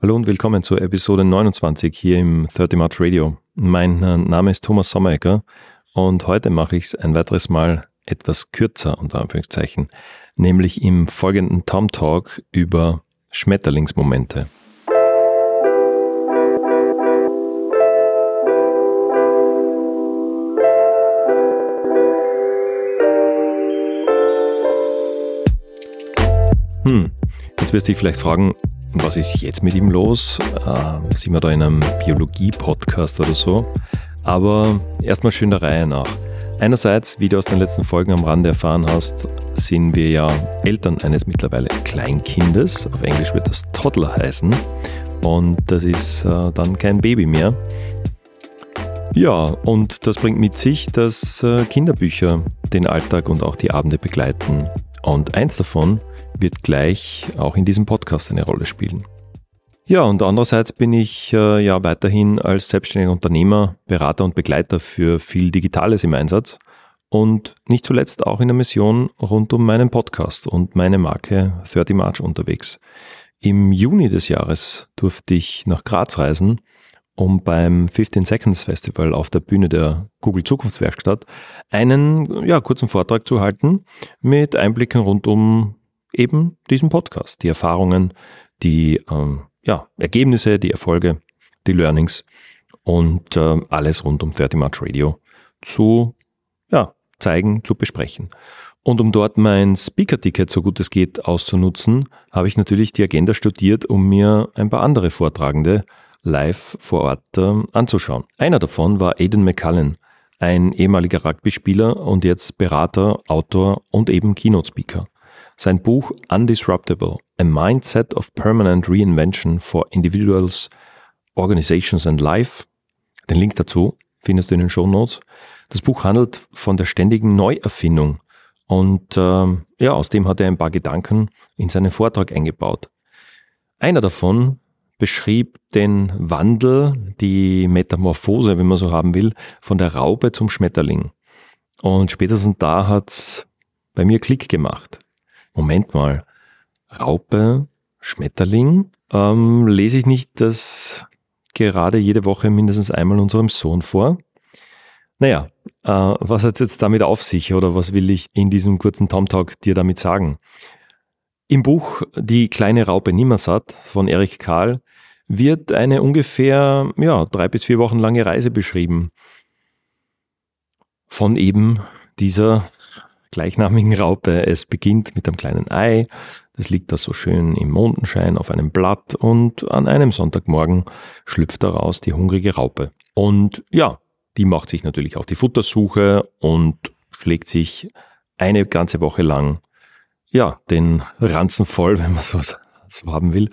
Hallo und willkommen zur Episode 29 hier im 30 March Radio. Mein äh, Name ist Thomas Sommerecker und heute mache ich es ein weiteres Mal etwas kürzer, unter Anführungszeichen, nämlich im folgenden Tom Talk über Schmetterlingsmomente. Hm, jetzt wirst du dich vielleicht fragen, was ist jetzt mit ihm los? Äh, sind wir da in einem Biologie-Podcast oder so? Aber erstmal schön der Reihe nach. Einerseits, wie du aus den letzten Folgen am Rande erfahren hast, sind wir ja Eltern eines mittlerweile Kleinkindes. Auf Englisch wird das Toddler heißen. Und das ist äh, dann kein Baby mehr. Ja, und das bringt mit sich, dass äh, Kinderbücher den Alltag und auch die Abende begleiten. Und eins davon wird gleich auch in diesem Podcast eine Rolle spielen. Ja, und andererseits bin ich äh, ja weiterhin als selbstständiger Unternehmer, Berater und Begleiter für viel Digitales im Einsatz und nicht zuletzt auch in der Mission rund um meinen Podcast und meine Marke 30 March unterwegs. Im Juni des Jahres durfte ich nach Graz reisen, um beim 15 Seconds Festival auf der Bühne der Google Zukunftswerkstatt einen ja, kurzen Vortrag zu halten mit Einblicken rund um eben diesen Podcast, die Erfahrungen, die ähm, ja, Ergebnisse, die Erfolge, die Learnings und äh, alles rund um 30 March Radio zu ja, zeigen, zu besprechen. Und um dort mein Speaker-Ticket, so gut es geht, auszunutzen, habe ich natürlich die Agenda studiert, um mir ein paar andere Vortragende live vor Ort äh, anzuschauen. Einer davon war Aidan McCullen, ein ehemaliger Rugby-Spieler und jetzt Berater, Autor und eben Keynote-Speaker. Sein Buch Undisruptible, A Mindset of Permanent Reinvention for Individuals, Organizations and Life. Den Link dazu findest du in den Show Notes. Das Buch handelt von der ständigen Neuerfindung und äh, ja, aus dem hat er ein paar Gedanken in seinen Vortrag eingebaut. Einer davon beschrieb den Wandel, die Metamorphose, wenn man so haben will, von der Raupe zum Schmetterling. Und spätestens da hat's bei mir Klick gemacht. Moment mal, Raupe, Schmetterling, ähm, lese ich nicht das gerade jede Woche mindestens einmal unserem Sohn vor? Naja, äh, was hat es jetzt damit auf sich oder was will ich in diesem kurzen Tom Talk dir damit sagen? Im Buch Die kleine Raupe Nimmersatt von Erich Karl wird eine ungefähr ja, drei bis vier Wochen lange Reise beschrieben. Von eben dieser gleichnamigen Raupe. Es beginnt mit einem kleinen Ei, das liegt da so schön im Mondenschein auf einem Blatt und an einem Sonntagmorgen schlüpft daraus die hungrige Raupe. Und ja, die macht sich natürlich auf die Futtersuche und schlägt sich eine ganze Woche lang ja, den Ranzen voll, wenn man so, so haben will.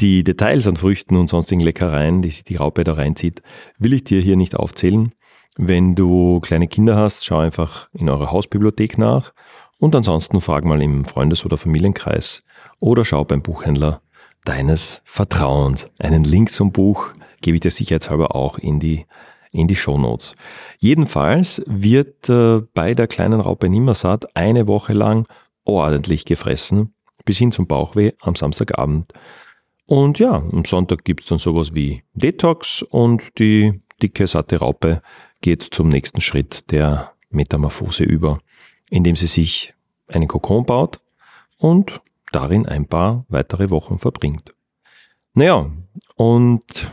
Die Details an Früchten und sonstigen Leckereien, die sich die Raupe da reinzieht, will ich dir hier nicht aufzählen. Wenn du kleine Kinder hast, schau einfach in eurer Hausbibliothek nach und ansonsten frag mal im Freundes- oder Familienkreis oder schau beim Buchhändler deines Vertrauens. Einen Link zum Buch gebe ich dir sicherheitshalber auch in die, in die Show Notes. Jedenfalls wird äh, bei der kleinen Raupe Nimmersatt eine Woche lang ordentlich gefressen, bis hin zum Bauchweh am Samstagabend. Und ja, am Sonntag gibt's dann sowas wie Detox und die dicke, satte Raupe geht zum nächsten Schritt der Metamorphose über, indem sie sich einen Kokon baut und darin ein paar weitere Wochen verbringt. Naja, und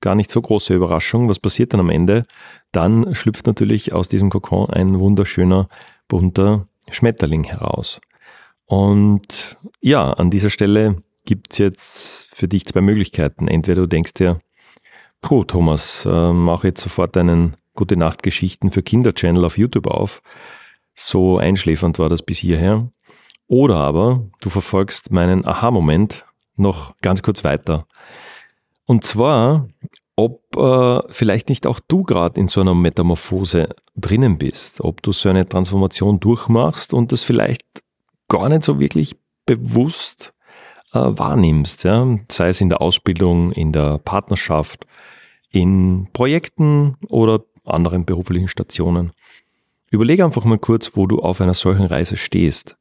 gar nicht so große Überraschung, was passiert dann am Ende? Dann schlüpft natürlich aus diesem Kokon ein wunderschöner, bunter Schmetterling heraus. Und ja, an dieser Stelle gibt's jetzt für dich zwei Möglichkeiten. Entweder du denkst dir, Puh, Thomas, äh, mach jetzt sofort einen Gute Nacht Geschichten für Kinder Channel auf YouTube auf. So einschläfernd war das bis hierher. Oder aber du verfolgst meinen Aha-Moment noch ganz kurz weiter. Und zwar, ob äh, vielleicht nicht auch du gerade in so einer Metamorphose drinnen bist, ob du so eine Transformation durchmachst und das vielleicht gar nicht so wirklich bewusst äh, wahrnimmst, ja? sei es in der Ausbildung, in der Partnerschaft, in Projekten oder anderen beruflichen Stationen. Überlege einfach mal kurz, wo du auf einer solchen Reise stehst.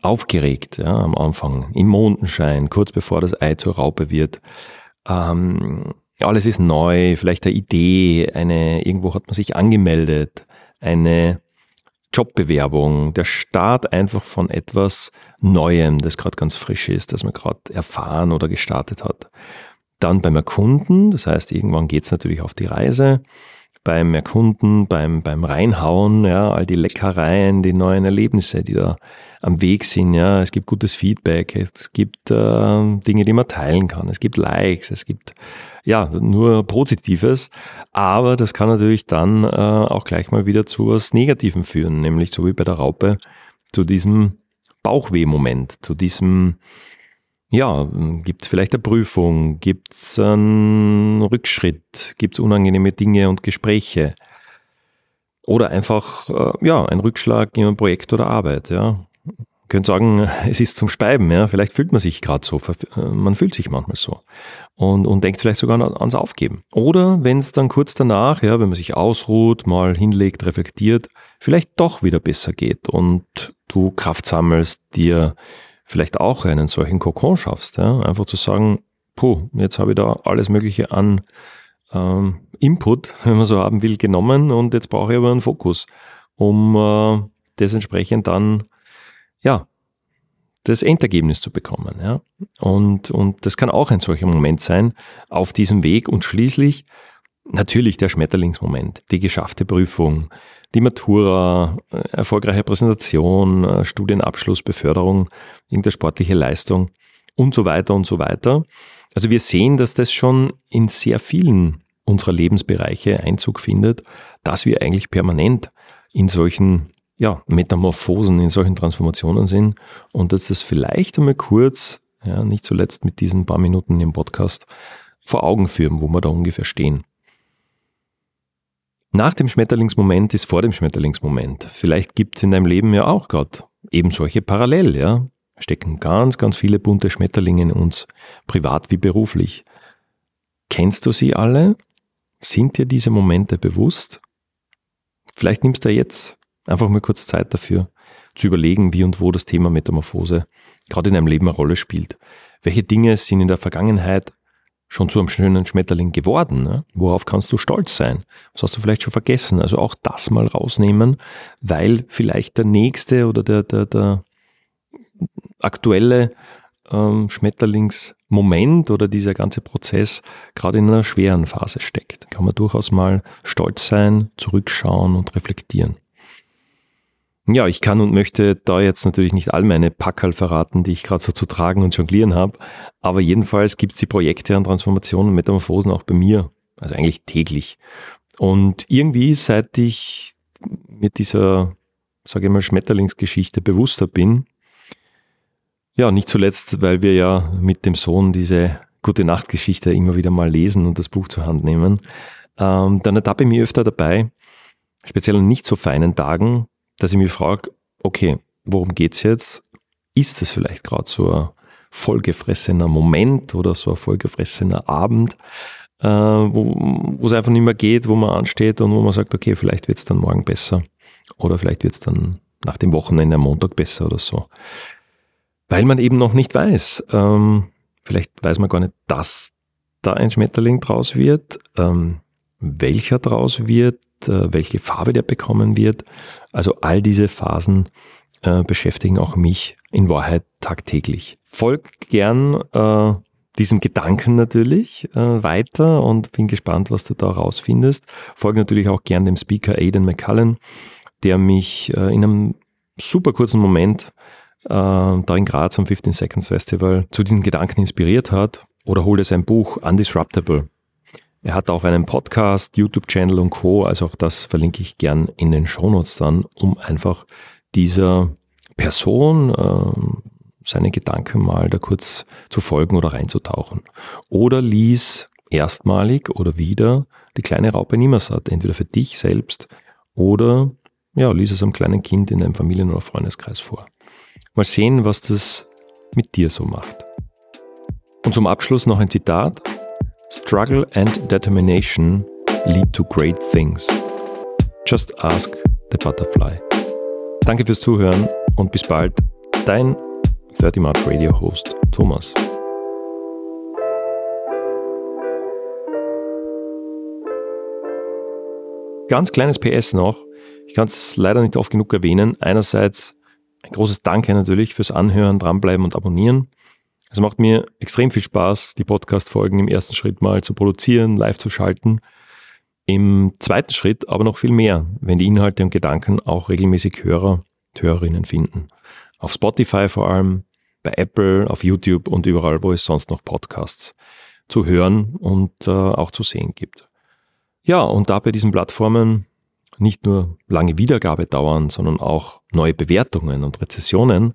aufgeregt ja, am Anfang, im Mondenschein, kurz bevor das Ei zur Raupe wird. Ähm, alles ist neu, vielleicht eine Idee, eine, irgendwo hat man sich angemeldet, eine Jobbewerbung, der Start einfach von etwas Neuem, das gerade ganz frisch ist, das man gerade erfahren oder gestartet hat. Dann beim Erkunden, das heißt, irgendwann geht es natürlich auf die Reise. Beim Erkunden, beim, beim Reinhauen, ja, all die Leckereien, die neuen Erlebnisse, die da am Weg sind. Ja, es gibt gutes Feedback, es gibt äh, Dinge, die man teilen kann, es gibt Likes, es gibt ja nur Positives, aber das kann natürlich dann äh, auch gleich mal wieder zu was Negativem führen, nämlich so wie bei der Raupe zu diesem Bauchweh-Moment, zu diesem ja, gibt es vielleicht eine Prüfung, gibt es einen Rückschritt, gibt es unangenehme Dinge und Gespräche oder einfach äh, ja, ein Rückschlag in einem Projekt oder Arbeit, ja könnt sagen, es ist zum Speiben, ja. Vielleicht fühlt man sich gerade so, äh, man fühlt sich manchmal so und, und denkt vielleicht sogar ans Aufgeben. Oder wenn es dann kurz danach, ja, wenn man sich ausruht, mal hinlegt, reflektiert, vielleicht doch wieder besser geht und du Kraft sammelst, dir vielleicht auch einen solchen Kokon schaffst, ja. Einfach zu sagen, puh, jetzt habe ich da alles Mögliche an ähm, Input, wenn man so haben will, genommen und jetzt brauche ich aber einen Fokus, um äh, das entsprechend dann ja, das Endergebnis zu bekommen. Ja? Und, und das kann auch ein solcher Moment sein auf diesem Weg und schließlich natürlich der Schmetterlingsmoment, die geschaffte Prüfung, die Matura, äh, erfolgreiche Präsentation, äh, Studienabschluss, Beförderung, irgendeine sportliche Leistung und so weiter und so weiter. Also wir sehen, dass das schon in sehr vielen unserer Lebensbereiche Einzug findet, dass wir eigentlich permanent in solchen ja, Metamorphosen in solchen Transformationen sind und dass das vielleicht einmal kurz, ja, nicht zuletzt mit diesen paar Minuten im Podcast, vor Augen führen, wo wir da ungefähr stehen. Nach dem Schmetterlingsmoment ist vor dem Schmetterlingsmoment. Vielleicht gibt es in deinem Leben ja auch gerade eben solche parallel, ja. Stecken ganz, ganz viele bunte Schmetterlinge in uns, privat wie beruflich. Kennst du sie alle? Sind dir diese Momente bewusst? Vielleicht nimmst du jetzt Einfach mal kurz Zeit dafür, zu überlegen, wie und wo das Thema Metamorphose gerade in deinem Leben eine Rolle spielt. Welche Dinge sind in der Vergangenheit schon zu einem schönen Schmetterling geworden? Ne? Worauf kannst du stolz sein? Was hast du vielleicht schon vergessen? Also auch das mal rausnehmen, weil vielleicht der nächste oder der, der, der aktuelle ähm, Schmetterlingsmoment oder dieser ganze Prozess gerade in einer schweren Phase steckt. Da kann man durchaus mal stolz sein, zurückschauen und reflektieren. Ja, ich kann und möchte da jetzt natürlich nicht all meine Packerl verraten, die ich gerade so zu tragen und jonglieren habe. Aber jedenfalls gibt es die Projekte an Transformationen und Metamorphosen auch bei mir. Also eigentlich täglich. Und irgendwie, seit ich mit dieser, sage ich mal, Schmetterlingsgeschichte bewusster bin, ja, nicht zuletzt, weil wir ja mit dem Sohn diese gute Nachtgeschichte immer wieder mal lesen und das Buch zur Hand nehmen, ähm, dann ertappe ich mich öfter dabei, speziell an nicht so feinen Tagen, dass ich mich frage, okay, worum geht's jetzt? Ist es vielleicht gerade so ein vollgefressener Moment oder so ein vollgefressener Abend, äh, wo es einfach nicht mehr geht, wo man ansteht und wo man sagt, okay, vielleicht wird es dann morgen besser oder vielleicht wird es dann nach dem Wochenende am Montag besser oder so. Weil man eben noch nicht weiß, ähm, vielleicht weiß man gar nicht, dass da ein Schmetterling draus wird, ähm, welcher draus wird, welche Farbe der bekommen wird. Also all diese Phasen äh, beschäftigen auch mich in Wahrheit tagtäglich. Folg gern äh, diesem Gedanken natürlich äh, weiter und bin gespannt, was du da rausfindest. Folge natürlich auch gern dem Speaker Aidan McCullen, der mich äh, in einem super kurzen Moment äh, da in Graz am 15 Seconds Festival zu diesen Gedanken inspiriert hat. Oder hol dir sein Buch Undisruptable er hat auch einen Podcast, YouTube-Channel und Co. Also auch das verlinke ich gern in den Shownotes dann, um einfach dieser Person äh, seine Gedanken mal da kurz zu folgen oder reinzutauchen. Oder lies erstmalig oder wieder die kleine Raupe Nimmersatt, entweder für dich selbst oder ja, lies es einem kleinen Kind in einem Familien- oder Freundeskreis vor. Mal sehen, was das mit dir so macht. Und zum Abschluss noch ein Zitat. Struggle and determination lead to great things. Just ask the butterfly. Danke fürs Zuhören und bis bald, Dein 30 March Radio Host Thomas. Ganz kleines PS noch. Ich kann es leider nicht oft genug erwähnen. Einerseits ein großes Danke natürlich fürs Anhören, dranbleiben und abonnieren. Es macht mir extrem viel Spaß, die Podcast-Folgen im ersten Schritt mal zu produzieren, live zu schalten. Im zweiten Schritt aber noch viel mehr, wenn die Inhalte und Gedanken auch regelmäßig Hörer und Hörerinnen finden. Auf Spotify vor allem, bei Apple, auf YouTube und überall, wo es sonst noch Podcasts zu hören und äh, auch zu sehen gibt. Ja, und da bei diesen Plattformen nicht nur lange Wiedergabe dauern, sondern auch neue Bewertungen und Rezessionen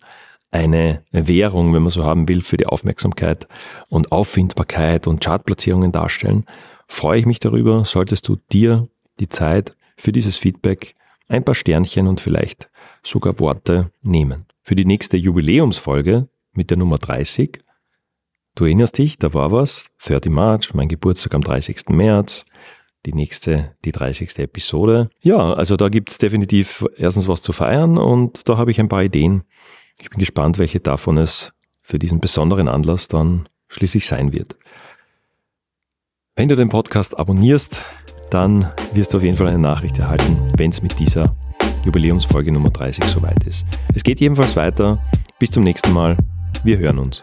eine Währung, wenn man so haben will, für die Aufmerksamkeit und Auffindbarkeit und Chartplatzierungen darstellen, freue ich mich darüber, solltest du dir die Zeit für dieses Feedback ein paar Sternchen und vielleicht sogar Worte nehmen. Für die nächste Jubiläumsfolge mit der Nummer 30, du erinnerst dich, da war was, 30 March, mein Geburtstag am 30. März, die nächste, die 30. Episode. Ja, also da gibt es definitiv erstens was zu feiern und da habe ich ein paar Ideen. Ich bin gespannt, welche davon es für diesen besonderen Anlass dann schließlich sein wird. Wenn du den Podcast abonnierst, dann wirst du auf jeden Fall eine Nachricht erhalten, wenn es mit dieser Jubiläumsfolge Nummer 30 soweit ist. Es geht jedenfalls weiter. Bis zum nächsten Mal. Wir hören uns.